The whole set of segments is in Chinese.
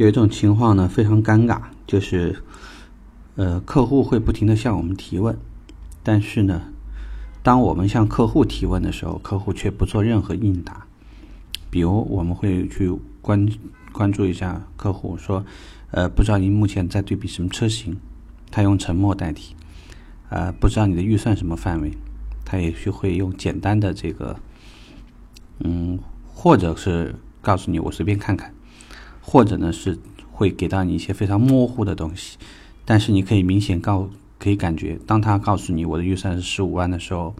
有一种情况呢非常尴尬，就是呃客户会不停的向我们提问，但是呢，当我们向客户提问的时候，客户却不做任何应答。比如我们会去关关注一下客户，说呃不知道您目前在对比什么车型，他用沉默代替。呃不知道你的预算什么范围，他也许会用简单的这个，嗯，或者是告诉你我随便看看。或者呢是会给到你一些非常模糊的东西，但是你可以明显告可以感觉，当他告诉你我的预算是十五万的时候，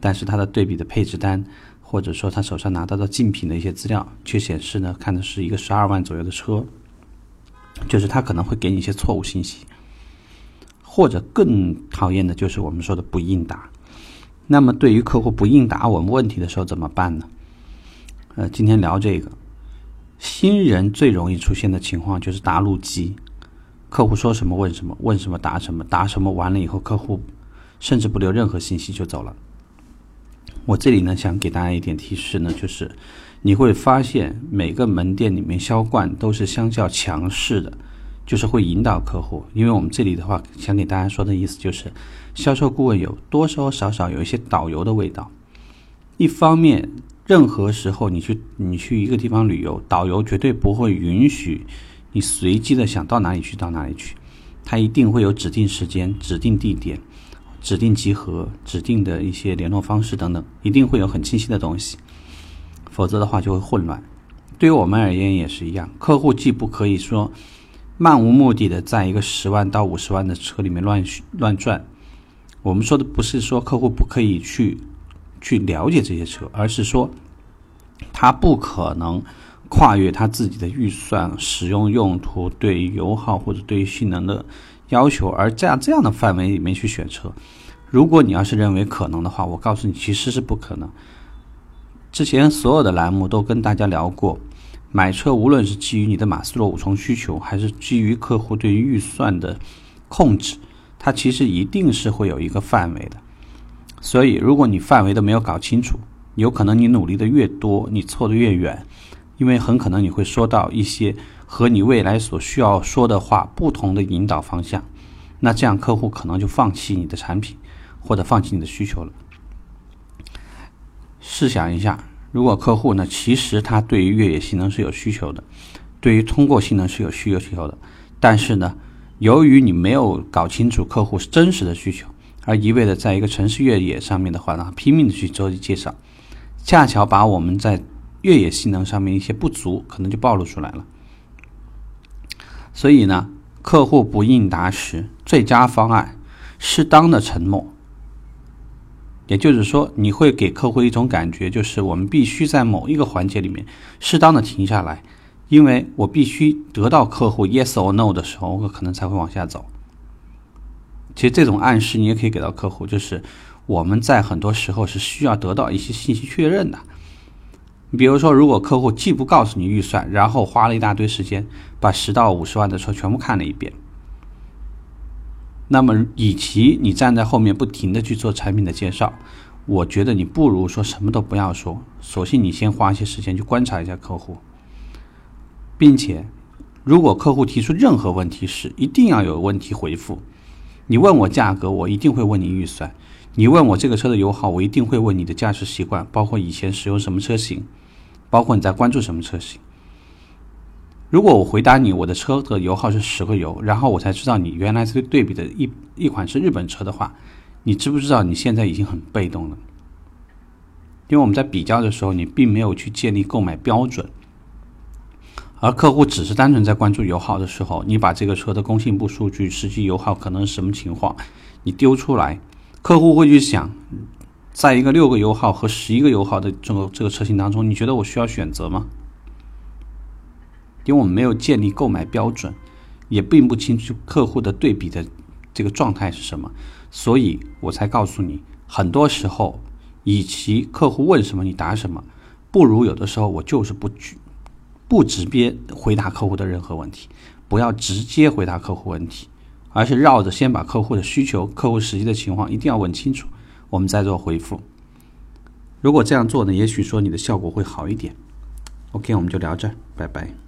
但是他的对比的配置单，或者说他手上拿到的竞品的一些资料，却显示呢看的是一个十二万左右的车，就是他可能会给你一些错误信息，或者更讨厌的就是我们说的不应答。那么对于客户不应答我们问题的时候怎么办呢？呃，今天聊这个。新人最容易出现的情况就是答录机，客户说什么问什么，问什么答什么，答什么完了以后，客户甚至不留任何信息就走了。我这里呢想给大家一点提示呢，就是你会发现每个门店里面销冠都是相较强势的，就是会引导客户。因为我们这里的话想给大家说的意思就是，销售顾问有多多少少有一些导游的味道，一方面。任何时候，你去你去一个地方旅游，导游绝对不会允许你随机的想到哪里去到哪里去，他一定会有指定时间、指定地点、指定集合、指定的一些联络方式等等，一定会有很清晰的东西，否则的话就会混乱。对于我们而言也是一样，客户既不可以说漫无目的的在一个十万到五十万的车里面乱乱转，我们说的不是说客户不可以去。去了解这些车，而是说，他不可能跨越他自己的预算、使用用途、对油耗或者对性能的要求，而在这样的范围里面去选车。如果你要是认为可能的话，我告诉你，其实是不可能。之前所有的栏目都跟大家聊过，买车无论是基于你的马斯洛五重需求，还是基于客户对于预算的控制，它其实一定是会有一个范围的。所以，如果你范围都没有搞清楚，有可能你努力的越多，你错的越远，因为很可能你会说到一些和你未来所需要说的话不同的引导方向，那这样客户可能就放弃你的产品，或者放弃你的需求了。试想一下，如果客户呢，其实他对于越野性能是有需求的，对于通过性能是有需求需求的，但是呢，由于你没有搞清楚客户真实的需求。而一味的在一个城市越野上面的话呢，拼命的去做介绍，恰巧把我们在越野性能上面一些不足，可能就暴露出来了。所以呢，客户不应答时，最佳方案，适当的沉默。也就是说，你会给客户一种感觉，就是我们必须在某一个环节里面适当的停下来，因为我必须得到客户 yes or no 的时候，我可能才会往下走。其实这种暗示你也可以给到客户，就是我们在很多时候是需要得到一些信息确认的。你比如说，如果客户既不告诉你预算，然后花了一大堆时间把十到五十万的车全部看了一遍，那么与其你站在后面不停的去做产品的介绍，我觉得你不如说什么都不要说，索性你先花一些时间去观察一下客户，并且如果客户提出任何问题时，一定要有问题回复。你问我价格，我一定会问你预算；你问我这个车的油耗，我一定会问你的驾驶习惯，包括以前使用什么车型，包括你在关注什么车型。如果我回答你我的车的油耗是十个油，然后我才知道你原来是对比的一一款是日本车的话，你知不知道你现在已经很被动了？因为我们在比较的时候，你并没有去建立购买标准。而客户只是单纯在关注油耗的时候，你把这个车的工信部数据、实际油耗可能是什么情况，你丢出来，客户会去想，在一个六个油耗和十一个油耗的这个这个车型当中，你觉得我需要选择吗？因为我们没有建立购买标准，也并不清楚客户的对比的这个状态是什么，所以我才告诉你，很多时候，与其客户问什么你答什么，不如有的时候我就是不举。不直接回答客户的任何问题，不要直接回答客户问题，而是绕着先把客户的需求、客户实际的情况一定要问清楚，我们再做回复。如果这样做呢，也许说你的效果会好一点。OK，我们就聊这儿，拜拜。